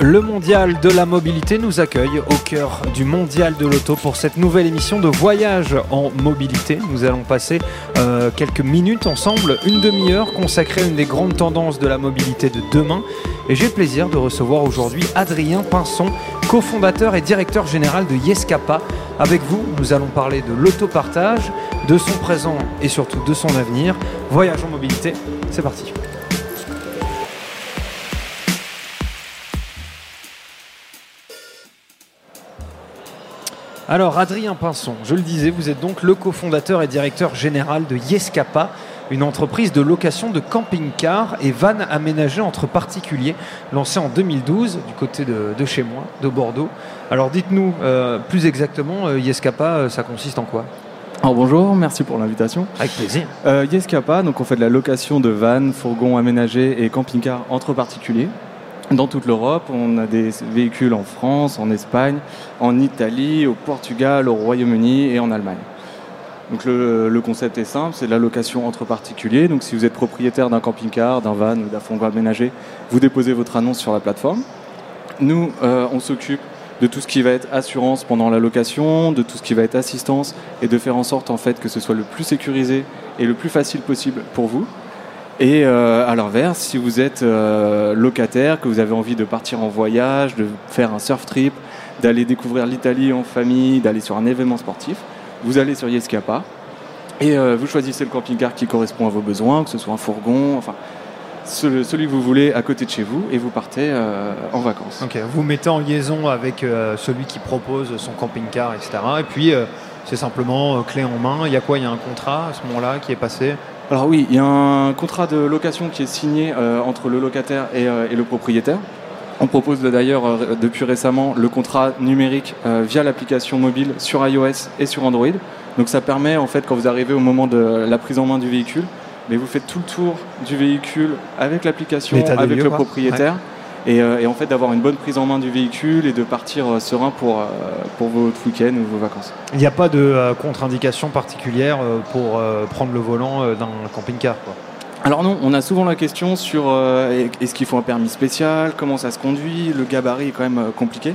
Le Mondial de la mobilité nous accueille au cœur du Mondial de l'auto pour cette nouvelle émission de voyage en mobilité. Nous allons passer euh, quelques minutes ensemble, une demi-heure consacrée à une des grandes tendances de la mobilité de demain. Et j'ai le plaisir de recevoir aujourd'hui Adrien Pinson, cofondateur et directeur général de Yescapa. Avec vous, nous allons parler de l'autopartage, de son présent et surtout de son avenir. Voyage en mobilité, c'est parti. Alors Adrien Pinson, je le disais, vous êtes donc le cofondateur et directeur général de Yescapa, une entreprise de location de camping-cars et vannes aménagées entre particuliers, lancée en 2012 du côté de, chez moi, de Bordeaux. Alors dites-nous euh, plus exactement, euh, Yescapa, euh, ça consiste en quoi? Alors bonjour, merci pour l'invitation. Avec plaisir. Yescapa, donc on fait de la location de vannes, fourgons aménagés et camping-cars entre particuliers dans toute l'Europe. On a des véhicules en France, en Espagne, en Italie, au Portugal, au Royaume-Uni et en Allemagne. Donc le, concept est simple, c'est de la location entre particuliers. Donc si vous êtes propriétaire d'un camping-car, d'un van ou d'un fourgon aménagé, vous déposez votre annonce sur la plateforme. Nous, euh, on s'occupe de tout ce qui va être assurance pendant la location, de tout ce qui va être assistance, et de faire en sorte en fait que ce soit le plus sécurisé et le plus facile possible pour vous. Et euh, à l'inverse, si vous êtes euh, locataire, que vous avez envie de partir en voyage, de faire un surf trip, d'aller découvrir l'Italie en famille, d'aller sur un événement sportif, vous allez sur Yescapa et euh, vous choisissez le camping-car qui correspond à vos besoins, que ce soit un fourgon, enfin celui que vous voulez à côté de chez vous et vous partez en vacances. Ok, vous mettez en liaison avec celui qui propose son camping-car, etc. Et puis c'est simplement clé en main. Il y a quoi? Il y a un contrat à ce moment-là qui est passé? Alors oui, il y a un contrat de location qui est signé euh, entre le locataire euh, et, le propriétaire. On propose d'ailleurs euh, depuis récemment le contrat numérique via l'application mobile sur iOS et sur Android. Donc ça permet en fait quand vous arrivez au moment de la prise en main du véhicule, mais vous faites tout le tour du véhicule avec l'application, avec le propriétaire. Et, en fait d'avoir une bonne prise en main du véhicule et de partir euh, serein pour, euh, pour votre week-end ou vos vacances. Il n'y a pas de contre-indication particulière pour prendre le volant d'un camping-car alors non, on a souvent la question sur est-ce qu'il faut un permis spécial, comment ça se conduit, le gabarit est quand même compliqué.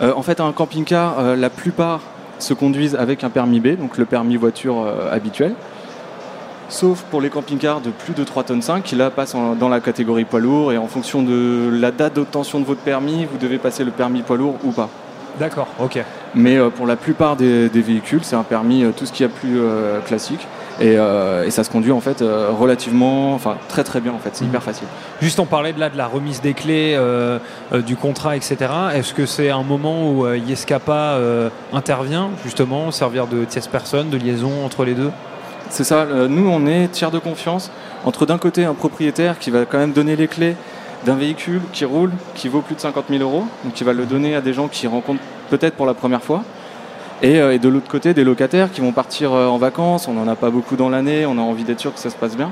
en fait, un camping-car, la plupart se conduisent avec un permis B, donc le permis voiture habituel sauf pour les camping-cars de plus de 3 tonnes 5 qui là passent dans la catégorie poids lourd et en fonction de la date d'obtention de votre permis, vous devez passer le permis poids lourd ou pas. D'accord, ok. Mais euh, pour la plupart des, véhicules, c'est un permis euh, tout ce qui a plus euh, classique. Et, ça se conduit en fait relativement, enfin très très bien en fait, c'est mhm. hyper facile. Juste on parlait de là de la remise des clés, du contrat, etc. Est-ce que c'est un moment où Yescapa intervient justement, servir de tierce personne, de liaison entre les deux? C'est ça, euh, nous on est tiers de confiance entre d'un côté un propriétaire qui va quand même donner les clés d'un véhicule qui roule, qui vaut plus de 50 000 euros, donc qui va le donner à des gens qui rencontrent peut-être pour la première fois. Et, euh, de l'autre côté, des locataires qui vont partir euh, en vacances, on n'en a pas beaucoup dans l'année, on a envie d'être sûr que ça se passe bien.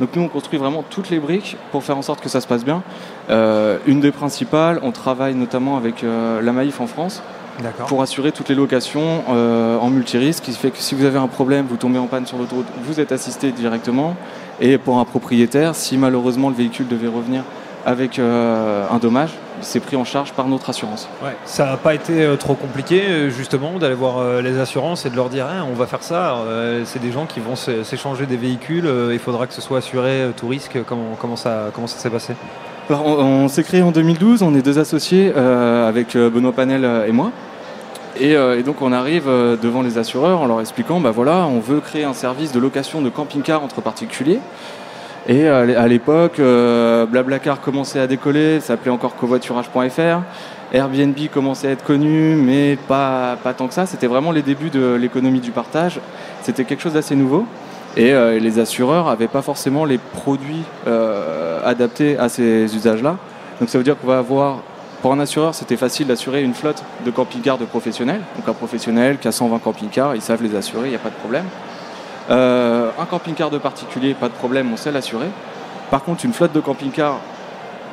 Donc nous, on construit vraiment toutes les briques pour faire en sorte que ça se passe bien. une des principales, on travaille notamment avec la Maïf en France, pour assurer toutes les locations euh, en multirisque, ce qui fait que si vous avez un problème, vous tombez en panne sur l'autoroute, vous êtes assisté directement. Et pour un propriétaire, si malheureusement le véhicule devait revenir avec euh, un dommage, c'est pris en charge par notre assurance. Ouais, ça n'a pas été euh, trop compliqué justement d'aller voir les assurances et de leur dire hein, on va faire ça. c'est des gens qui vont s'échanger des véhicules, il faudra que ce soit assuré tout risque. Comment, comment ça comment ça s'est passé? On, on s'est créé en 2012, on est deux associés avec Benoît Panel et moi. Euh, et, donc on arrive euh, devant les assureurs en leur expliquant, bah voilà, on veut créer un service de location de camping-car entre particuliers. Et euh, à l'époque, Blablacar commençait à décoller, ça s'appelait encore covoiturage.fr. Airbnb commençait à être connu, mais pas, pas tant que ça. C'était vraiment les débuts de l'économie du partage. C'était quelque chose d'assez nouveau. Et les assureurs n'avaient pas forcément les produits adaptés à ces usages-là. Donc ça veut dire qu'on va avoir pour un assureur, c'était facile d'assurer une flotte de camping-cars de professionnels. Donc un professionnel qui a 120 camping-cars, ils savent les assurer, il n'y a pas de problème. Euh, un camping-car de particulier, pas de problème, on sait l'assurer. Par contre, une flotte de camping-cars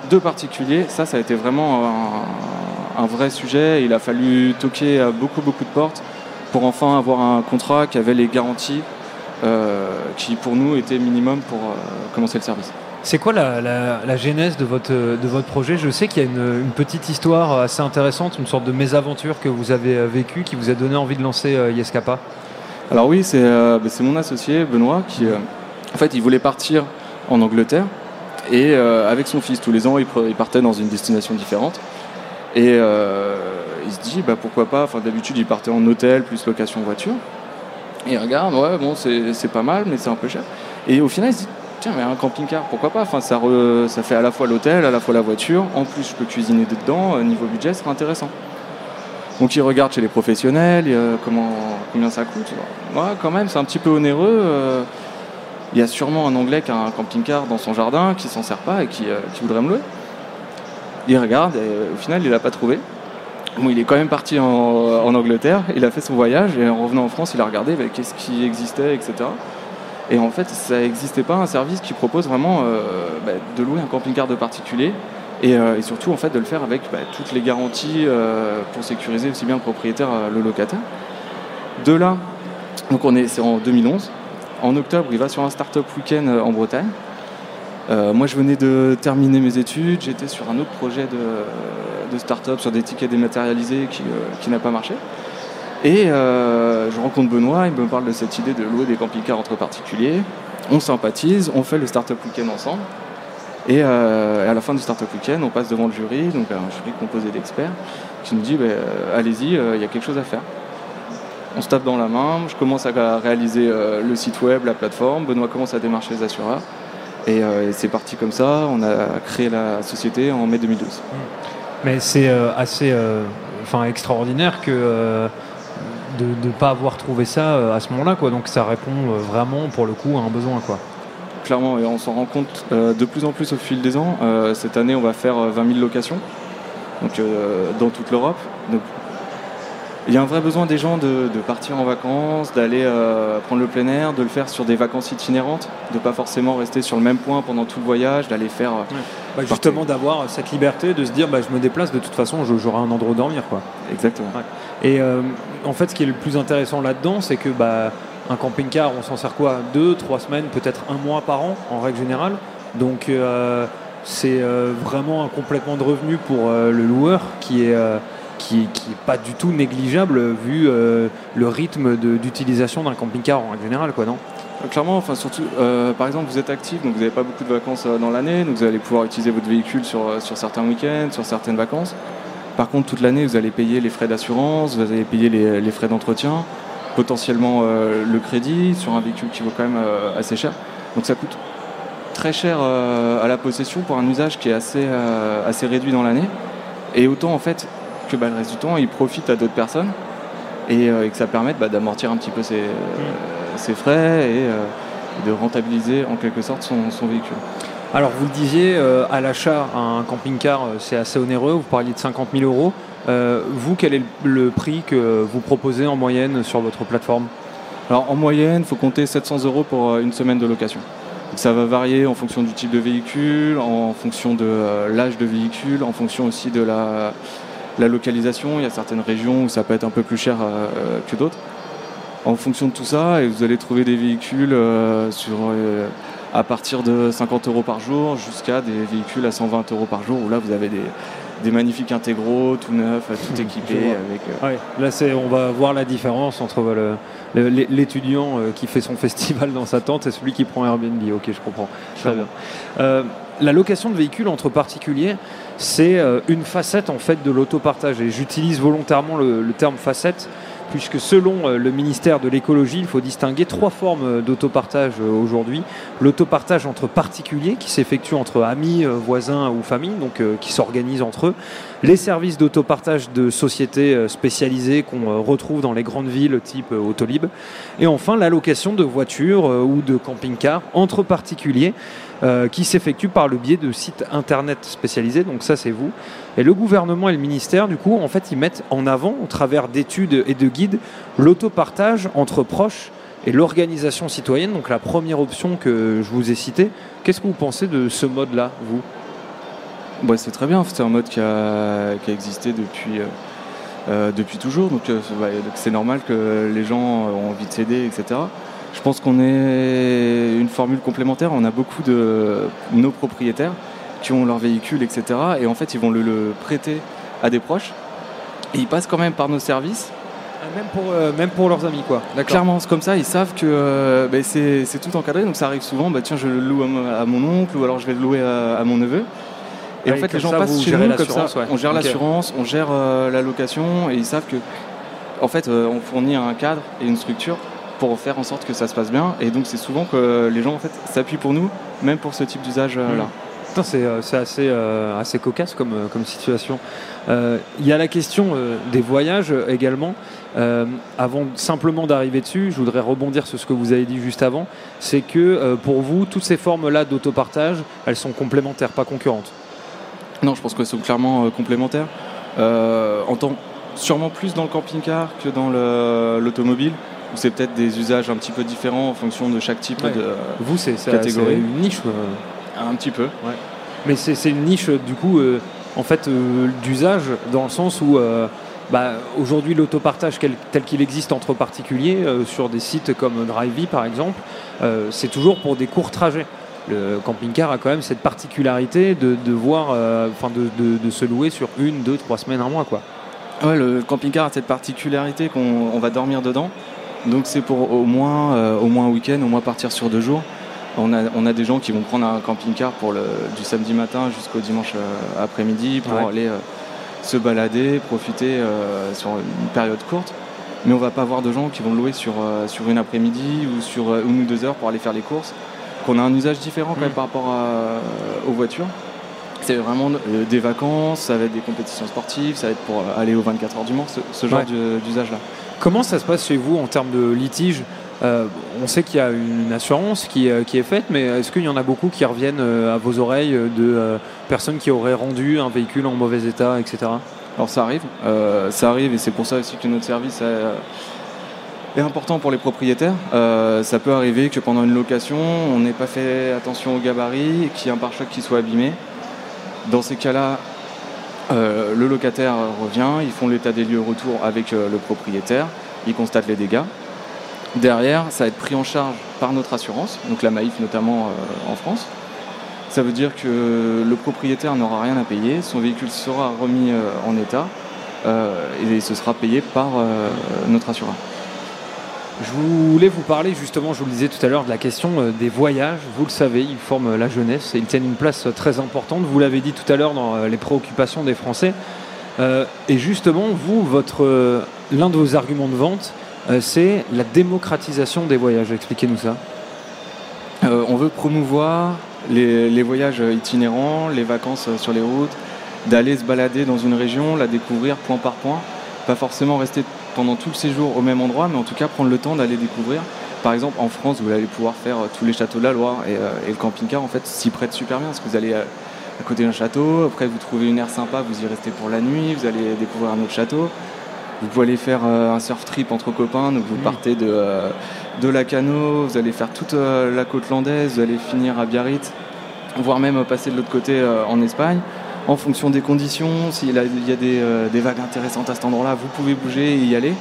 de particuliers, ça, ça a été vraiment un, vrai sujet. Il a fallu toquer à beaucoup, beaucoup de portes pour enfin avoir un contrat qui avait les garanties euh, qui, pour nous, étaient minimum pour euh, commencer le service. C'est quoi la, la- genèse de votre, projet? Je sais qu'il y a une, petite histoire assez intéressante, une sorte de mésaventure que vous avez euh, vécue qui vous a donné envie de lancer euh, Yescapa. Alors oui, c'est euh, bah, c'est mon associé Benoît qui, en fait, il voulait partir en Angleterre et avec son fils tous les ans, il, partait dans une destination différente et il se dit bah pourquoi pas. Enfin d'habitude, il partait en hôtel plus location voiture. Et il regarde, ouais bon c'est pas mal, mais c'est un peu cher. Et au final, il se dit tiens mais un camping-car, pourquoi pas? Enfin ça re- ça fait à la fois l'hôtel, à la fois la voiture. En plus, je peux cuisiner dedans. euh, Niveau budget, ce sera intéressant. Donc il regarde chez les professionnels, euh, comment, combien ça coûte. Ouais, quand même, c'est un petit peu onéreux. euh, Il y a sûrement un Anglais qui a un camping-car dans son jardin, qui s'en sert pas et qui, voudrait me louer. Il regarde et au final, il l'a pas trouvé. Bon, il est quand même parti en, en Angleterre, il a fait son voyage et en revenant en France, il a regardé bah, qu'est-ce qui existait, etc. Et en fait, ça n'existait pas un service qui propose vraiment euh, bah, de louer un camping-car de particulier et, euh, et surtout en fait de le faire avec bah, toutes les garanties euh, pour sécuriser aussi bien le propriétaire le locataire. De là, donc on est c'est en 2011. En octobre, il va sur un start-up week-end en Bretagne. Moi, je venais de terminer mes études. J'étais sur un autre projet de, de start-up sur des tickets dématérialisés qui n'a pas marché. Et euh, je rencontre Benoît, il me parle de cette idée de louer des camping-cars entre particuliers. On sympathise, on fait le start-up week-end ensemble. Et euh, à la fin du start-up week-end, on passe devant le jury, donc un jury composé d'experts, qui nous dit bah, euh, allez-y, euh, il y a quelque chose à faire. On se tape dans la main, je commence à réaliser le site web, la plateforme, Benoît commence à démarcher les assureurs. Et, et c'est parti comme ça, on a créé la société en mai 2012. Mais c'est assez extraordinaire que de ne pas avoir trouvé ça euh, à ce moment-là. Quoi. Donc ça répond euh, vraiment pour le coup à un besoin. Quoi. Clairement, et on s'en rend compte euh, de plus en plus au fil des ans. Cette année, on va faire euh, 20 000 locations donc, dans toute l'Europe. Il y a un vrai besoin des gens de, de partir en vacances, d'aller euh, prendre le plein air, de le faire sur des vacances itinérantes, de pas forcément rester sur le même point pendant tout le voyage, d'aller faire. euh, Bah, justement d'avoir cette liberté de se dire bah, je me déplace de toute façon j'aurai un endroit où dormir. Quoi. Exactement. Et euh, en fait, ce qui est le plus intéressant là-dedans, c'est que bah, un camping-car, on s'en sert quoi? Deux, trois semaines, peut-être un mois par an, en règle générale. Donc, euh, c'est vraiment un complément de revenu pour le loueur qui est, qui, qui est pas du tout négligeable vu euh, le rythme d'utilisation d'un camping-car en règle générale, quoi, non? Euh, Clairement, enfin surtout, euh, par exemple, vous êtes actif, donc vous n'avez pas beaucoup de vacances dans l'année, donc vous allez pouvoir utiliser votre véhicule sur, sur certains week-ends, sur certaines vacances. Par contre, toute l'année, vous allez payer les frais d'assurance, vous allez payer les, frais d'entretien, potentiellement le crédit sur un véhicule qui vaut quand même assez cher. Donc ça coûte très cher à la possession pour un usage qui est assez, assez réduit dans l'année. Et autant en fait que bah, le reste du temps, il profite à d'autres personnes et, euh, et que ça permette bah, d'amortir un petit peu ses, euh, ses frais et euh, de rentabiliser en quelque sorte son, son véhicule. Alors, vous le disiez, euh, à l'achat, un camping-car, c'est assez onéreux. Vous parliez de 50 000 euros. Vous, quel est le, le prix que vous proposez en moyenne sur votre plateforme? Alors en moyenne, il faut compter 700 euros pour une semaine de location. Donc, ça va varier en fonction du type de véhicule, en fonction de l'âge de véhicule, en fonction aussi de la, la localisation. Il y a certaines régions où ça peut être un peu plus cher euh, que d'autres. En fonction de tout ça, et vous allez trouver des véhicules euh, sur, euh, à partir de 50 euros par jour jusqu'à des véhicules à 120 euros par jour où là vous avez des, des magnifiques intégraux, tout neufs, tout équipés. vois. Avec, euh, Ouais, là, c'est, on va voir la différence entre le- l'étudiant euh, qui fait son festival dans sa tente et celui qui prend Airbnb. Ok, je comprends. Très bien. La location de véhicules entre particuliers, c'est euh, une facette en fait de l'autopartage. Et j'utilise volontairement le, le terme facette puisque selon euh, le ministère de l'écologie, il faut distinguer trois formes euh, d'autopartage euh, aujourd'hui. L'autopartage entre particuliers, qui s'effectue entre amis, voisins ou familles, donc qui s'organisent entre eux. Les services d'autopartage de sociétés spécialisées qu'on retrouve dans les grandes villes type Autolib. Et enfin, la location de voitures ou de camping-cars entre particuliers qui s'effectue par le biais de sites internet spécialisés. Donc ça, c'est vous. Et le gouvernement et le ministère, du coup, en fait, ils mettent en avant, au travers d'études et de guides, l'autopartage entre proches et l'organisation citoyenne. Donc la première option que je vous ai citée. Qu'est-ce que vous pensez de ce mode-là, vous? C'est très bien, c'est un mode qui a, existé depuis, euh, euh, depuis toujours, donc euh, bah, c'est normal que les gens ont envie de s'aider, etc. Je pense qu'on est une formule complémentaire, on a beaucoup de nos propriétaires qui ont leur véhicule, etc. Et en fait, ils vont le, le prêter à des proches, et ils passent quand même par nos services même pour, même pour leurs amis, quoi. Clairement, c'est comme ça, ils savent que bah, c'est tout encadré, donc ça arrive souvent, bah, tiens, je le loue à, mon oncle, ou alors je vais le louer à, mon neveu. Et en fait, les gens passent chez nous comme ça. On gère l'assurance, on gère la location, et ils savent que, en fait, on fournit un cadre et une structure pour faire en sorte que ça se passe bien. Et donc, c'est souvent que les gens, en fait, s'appuient pour nous, même pour ce type d'usage-là. C'est assez, assez cocasse comme, comme situation. Il y a la question des voyages également. Euh, avant simplement d'arriver dessus, je voudrais rebondir sur ce que vous avez dit juste avant, c'est que euh, pour vous, toutes ces formes-là d'autopartage, elles sont complémentaires, pas concurrentes. Non, je pense qu'elles sont clairement euh, complémentaires. sûrement plus dans le camping-car que dans l'automobile, c'est peut-être des usages un petit peu différents en fonction de chaque type de vous, c'est, catégorie. une niche Un petit peu. Mais c'est, une niche, du coup, en fait, d'usage, dans le sens où bah, aujourd'hui l'autopartage tel qu'il existe entre particuliers euh, sur des sites comme Drivey par exemple, euh, c'est toujours pour des courts trajets. Le camping-car a quand même cette particularité de, voir, euh, enfin de, se louer sur une, deux, trois semaines, un mois quoi. Ouais, le camping-car a cette particularité qu'on va dormir dedans. Donc c'est pour au moins, au moins un week-end, au moins partir sur deux jours. On a, on a, des gens qui vont prendre un camping-car pour le, du samedi matin jusqu'au dimanche après-midi pour aller se balader, profiter euh, sur une période courte. Mais on va pas avoir de gens qui vont louer sur, euh, sur une après-midi ou sur euh, une ou deux heures pour aller faire les courses. Qu'on a un usage différent quand même mm. par rapport aux voitures. C'est vraiment des vacances, ça va être des compétitions sportives, ça va être pour aller aux 24 heures du Mans, ce, genre d'usage-là. Comment ça se passe chez vous en termes de litige? Euh, on sait qu'il y a une assurance qui, euh, est faite, mais est-ce qu'il y en a beaucoup qui reviennent euh, à vos oreilles de personnes qui auraient rendu un véhicule en mauvais état, etc. Alors ça arrive, ça arrive et c'est pour ça aussi que notre service est important pour les propriétaires. ça peut arriver que pendant une location, on n'ait pas fait attention au gabarit qu'il y ait un pare-choc qui soit abîmé. Dans ces cas-là, le locataire revient, ils font l'état des lieux retour avec le propriétaire, ils constatent les dégâts. Derrière, ça va être pris en charge par notre assurance, donc la Maïf notamment euh, en France. Ça veut dire que le propriétaire n'aura rien à payer, son véhicule sera remis euh, en état euh, et ce sera payé par notre assureur. Je voulais vous parler justement, je vous le disais tout à l'heure, de la question des voyages. Vous le savez, ils forment la jeunesse et ils tiennent une place très importante. Vous l'avez dit tout à l'heure dans les préoccupations des Français. et justement, vous, l'un de vos arguments de vente, c'est la démocratisation des voyages. Expliquez-nous ça. Euh, on veut promouvoir les, voyages itinérants, les vacances sur les routes, d'aller se balader dans une région, la découvrir point par point, pas forcément rester pendant tout le séjour au même endroit, mais en tout cas prendre le temps d'aller découvrir. Par exemple, en France, vous allez pouvoir faire euh, tous les châteaux de la Loire et, le camping-car en fait s'y prête super bien parce que vous allez à, côté d'un château, après vous trouvez une aire sympa, vous y restez pour la nuit, vous allez découvrir un autre château. Vous pouvez aller faire euh, un surf trip entre copains, donc vous partez de, euh, de Lacano, vous allez faire toute euh, la côte landaise, vous allez finir à Biarritz, voire même passer de l'autre côté en Espagne. En fonction des conditions, s'il y a des, des, vagues intéressantes à cet endroit-là, vous pouvez bouger et y aller.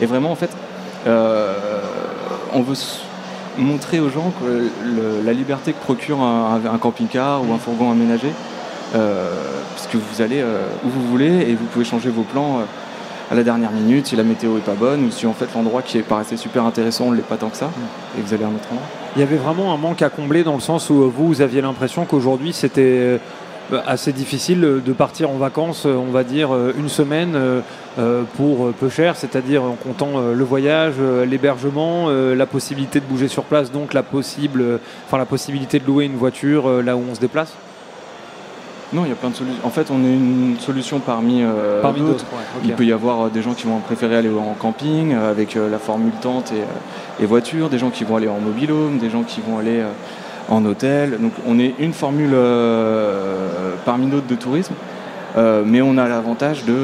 Et vraiment, en fait, on veut montrer aux gens que la liberté que procure un, camping-car ou un fourgon aménagé, puisque vous allez où vous voulez et vous pouvez changer vos plans à la dernière minute si la météo est pas bonne ou si en fait l'endroit qui paraissait super intéressant ne l'est pas tant que ça mm. et vous allez à un autre? Endroit. Il y avait vraiment un manque à combler dans le sens où vous, vous aviez l'impression qu'aujourd'hui c'était euh, assez difficile de partir en vacances, on va dire une semaine euh, pour peu cher, c'est-à-dire en comptant le voyage, l'hébergement, la possibilité de bouger sur place, donc la, possible, enfin, la possibilité de louer une voiture là où on se déplace? Non, il y a plein de solutions. En fait, on est une solution parmi, euh, d'autres. Il peut y avoir euh, des gens qui vont préférer aller en camping euh, avec la formule tente et, voiture, des gens qui vont aller en home, des gens qui vont aller en hôtel. Donc on est une formule parmi d'autres de tourisme. mais on a l'avantage de,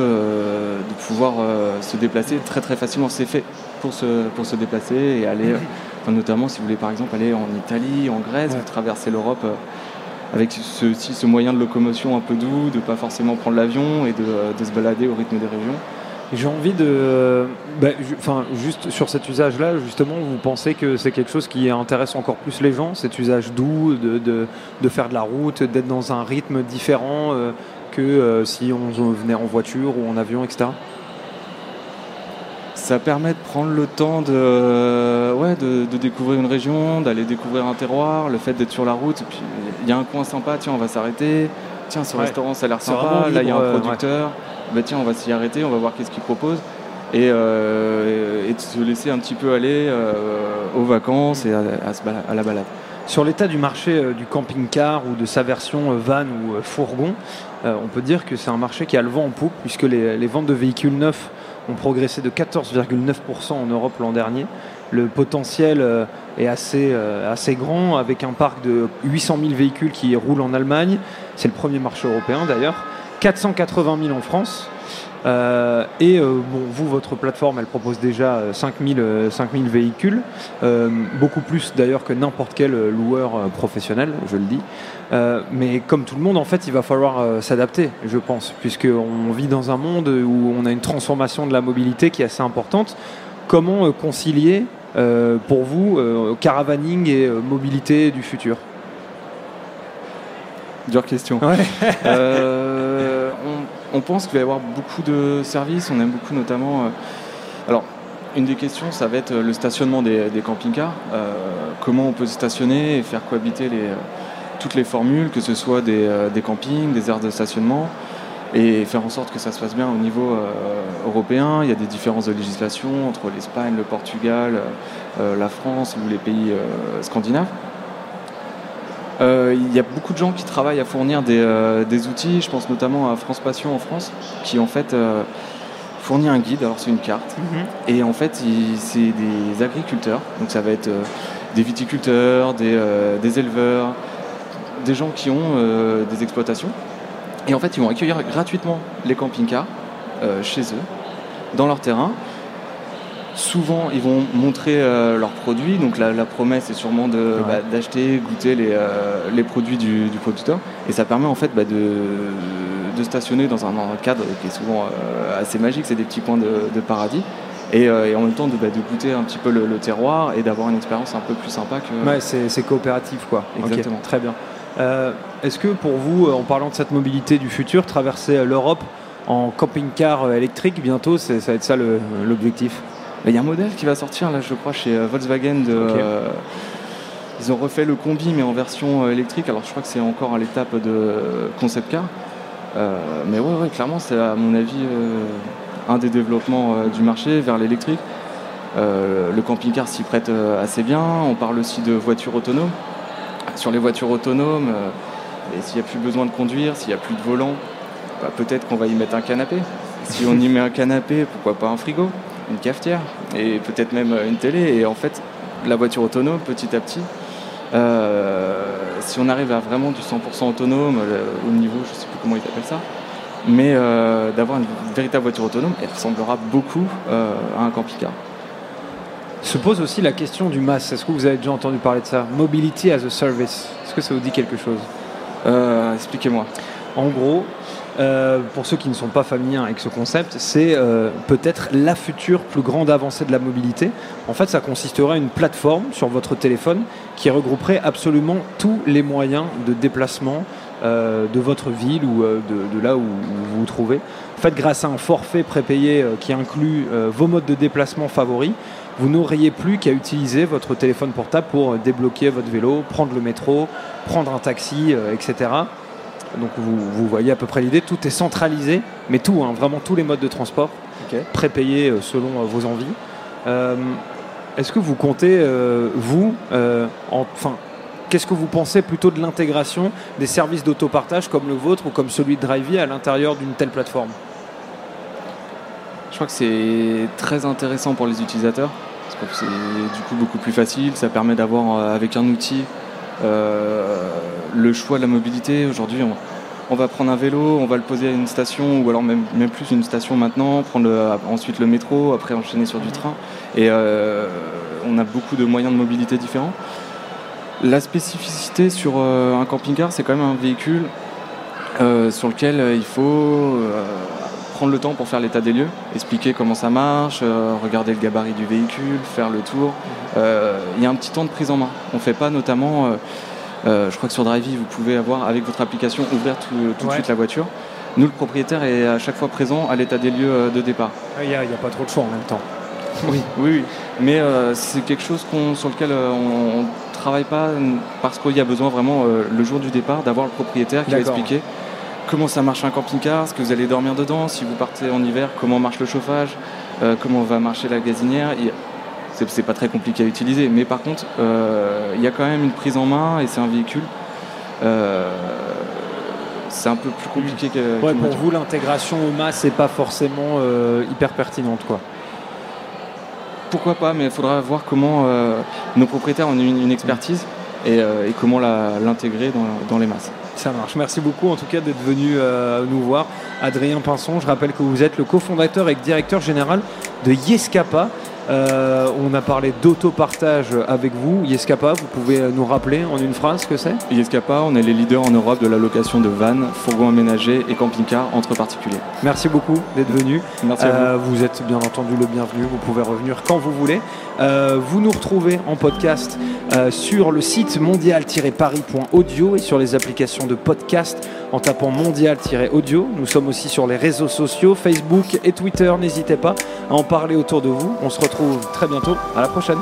pouvoir se déplacer très très facilement. C'est fait pour se, pour se déplacer et aller, notamment si vous voulez par exemple aller en Italie, en Grèce, vous traversez l'Europe avec ce, moyen de locomotion un peu doux, de pas forcément prendre l'avion et de, se balader au rythme des régions. J'ai envie de. Bah, juste sur cet usage-là, justement, vous pensez que c'est quelque chose qui intéresse encore plus les gens, cet usage doux, de, de, faire de la route, d'être dans un rythme différent euh, que euh, si on venait en voiture ou en avion, etc. Ça permet de prendre le temps de, ouais, de, découvrir une région, d'aller découvrir un terroir, le fait d'être sur la route. puis il y a un coin sympa, tiens, on va s'arrêter. Tiens, ce restaurant, ça a l'air sympa. Là, il y a un euh, producteur. Bah, tiens, on va s'y arrêter, on va voir qu'est-ce qu'il propose. Et, euh, et, de se laisser un petit peu aller euh, aux vacances et à, la balade. Sur l'état du marché du camping-car ou de sa version van ou fourgon, on peut dire que c'est un marché qui a le vent en poupe puisque les ventes de véhicules neufs ont progressé de 14,9% en Europe l'an dernier. Le potentiel euh, est assez, euh, assez grand avec un parc de 800 000 véhicules qui roulent en Allemagne. C'est le premier marché européen d'ailleurs. 480 000 en France. Euh, et vous, votre plateforme, elle propose déjà 5000, 5000 véhicules, beaucoup plus d'ailleurs que n'importe quel loueur professionnel, je le dis. Euh, mais comme tout le monde, en fait, il va falloir euh, s'adapter, je pense, puisqu'on vit dans un monde où on a une transformation de la mobilité qui est assez importante. Comment euh, concilier, pour vous, caravaning et mobilité du futur? Dure question. on, pense qu'il va y avoir beaucoup de services. On aime beaucoup notamment. alors, une des questions, ça va être le stationnement des, des camping-cars. comment on peut stationner et faire cohabiter les toutes les formules, que ce soit euh, des, campings, des aires de stationnement, et faire en sorte que ça se passe bien au niveau euh, européen. Il y a des différences de législation entre l'Espagne, le Portugal, euh, la France ou les pays scandinaves. il y a beaucoup de gens qui travaillent à fournir des, outils, je pense notamment à France Passion en France, qui en fait fournit un guide, alors c'est une carte, mhm. et en fait c'est des agriculteurs, donc ça va être des viticulteurs, des éleveurs, des gens qui ont euh, des exploitations. Et en fait, ils vont accueillir gratuitement les camping-cars euh, chez eux, dans leur terrain. Souvent, ils vont montrer euh, leurs produits. Donc, la, promesse est sûrement bah, d'acheter, goûter les, produits du, producteur. Et ça permet en fait bah, de, stationner dans un, cadre qui est souvent assez magique. C'est des petits coins de, paradis. Et, en même temps de, bah, goûter un petit peu le, terroir et d'avoir une expérience un peu plus sympa que. Ouais, c'est coopératif quoi. Exactement. très bien. Euh, est-ce que pour vous, en parlant de cette mobilité du futur, traverser euh, l'Europe en camping-car euh, électrique bientôt, ça va être ça l'objectif? Il y a un modèle qui va sortir là, je crois, chez Volkswagen. ils ont refait le combi mais en version électrique. Alors je crois que c'est encore à l'étape de concept car. mais ouais, clairement, c'est à mon avis un des développements du marché vers l'électrique. le camping-car s'y prête assez bien. On parle aussi de voitures autonomes sur les voitures autonomes, euh, s'il n'y a plus besoin de conduire, s'il n'y a plus de volant, bah, peut-être qu'on va y mettre un canapé. Si on y met un canapé, pourquoi pas un frigo, une cafetière, et peut-être même une télé. Et en fait, la voiture autonome, petit à petit, euh, si on arrive à vraiment du 100% autonome, euh, au niveau, je ne sais plus comment ils appellent ça, mais d'avoir une véritable voiture autonome, elle ressemblera beaucoup à un camping-car. Se pose aussi la question du MAS. Est-ce que vous avez déjà entendu parler de ça? Mobility as a Service. Est-ce que ça vous dit quelque chose? Euh, Expliquez-moi. En gros, euh, pour ceux qui ne sont pas familiers avec ce concept, c'est euh, peut-être la future plus grande avancée de la mobilité. En fait, ça consisterait à une plateforme sur votre téléphone qui regrouperait absolument tous les moyens de déplacement de votre ville ou de, là où, vous vous trouvez. En fait, grâce à un forfait prépayé qui inclut vos modes de déplacement favoris, vous n'auriez plus qu'à utiliser votre téléphone portable pour débloquer votre vélo, prendre le métro, prendre un taxi, euh, etc. Donc vous, voyez à peu près l'idée, tout est centralisé, mais tout, hein, vraiment tous les modes de transport, prépayés euh, selon euh, vos envies. Est-ce que vous comptez, vous, enfin, qu'est-ce que vous pensez plutôt de l'intégration des services d'autopartage comme le vôtre ou comme celui de Drivey à l'intérieur d'une telle plateforme? Je crois que c'est très intéressant pour les utilisateurs c'est du coup beaucoup plus facile. Ça permet d'avoir euh, avec un outil euh, le choix de la mobilité. Aujourd'hui, on, va prendre un vélo, on va le poser à une station, ou alors même, plus une station maintenant, prendre ensuite le métro, après enchaîner sur du train. Et euh, on a beaucoup de moyens de mobilité différents. La spécificité sur un camping-car, c'est quand même un véhicule sur lequel il faut prendre le temps pour faire l'état des lieux, expliquer comment ça marche, regarder le gabarit du véhicule, faire le tour. Il y a un petit temps de prise en main. On ne fait pas notamment euh, je crois que sur Drivey, vous pouvez avoir, avec votre application, ouvrir tout, de suite la voiture. Nous, le propriétaire est à chaque fois présent à l'état des lieux euh, de départ. Il n'y a, pas trop de choix en même temps. oui, oui, oui. Mais euh, c'est quelque chose sur lequel on ne travaille pas parce qu'il y a besoin vraiment, le jour du départ, d'avoir le propriétaire qui va expliquer comment ça marche un camping-car, ce que vous allez dormir dedans, si vous partez en hiver, comment marche le chauffage, comment va marcher la gazinière c'est pas très compliqué à utiliser. Mais par contre, euh, il y a quand même une prise en main et c'est un véhicule. Euh, c'est un peu plus compliqué que. Ouais, pour vous, l'intégration au MAS c'est pas forcément euh, hyper pertinente, quoi. Pourquoi pas, mais il faudra voir comment nos propriétaires ont une, expertise et, comment l'intégrer dans, les masses. Ça marche. Merci beaucoup en tout cas d'être venu nous voir. Adrien Pinson, je rappelle que vous êtes le cofondateur et directeur général de Yescapa. Euh, on a parlé d'autopartage avec vous. Yescapa, vous pouvez nous rappeler en une phrase ce que c'est? Yescapa, on est les leaders en Europe de la location de vannes, fourgons aménagés et camping-cars entre particuliers. Merci beaucoup d'être venu. Merci à vous. Euh, vous êtes bien entendu le bienvenu. Vous pouvez revenir quand vous voulez. Euh, vous nous retrouvez en podcast sur le site mondial-paris.audio et sur les applications de podcast en tapant mondial-audio. Nous sommes aussi sur les réseaux sociaux, Facebook et Twitter. N'hésitez pas à en parler autour de vous. On se retrouve très bientôt. À la prochaine.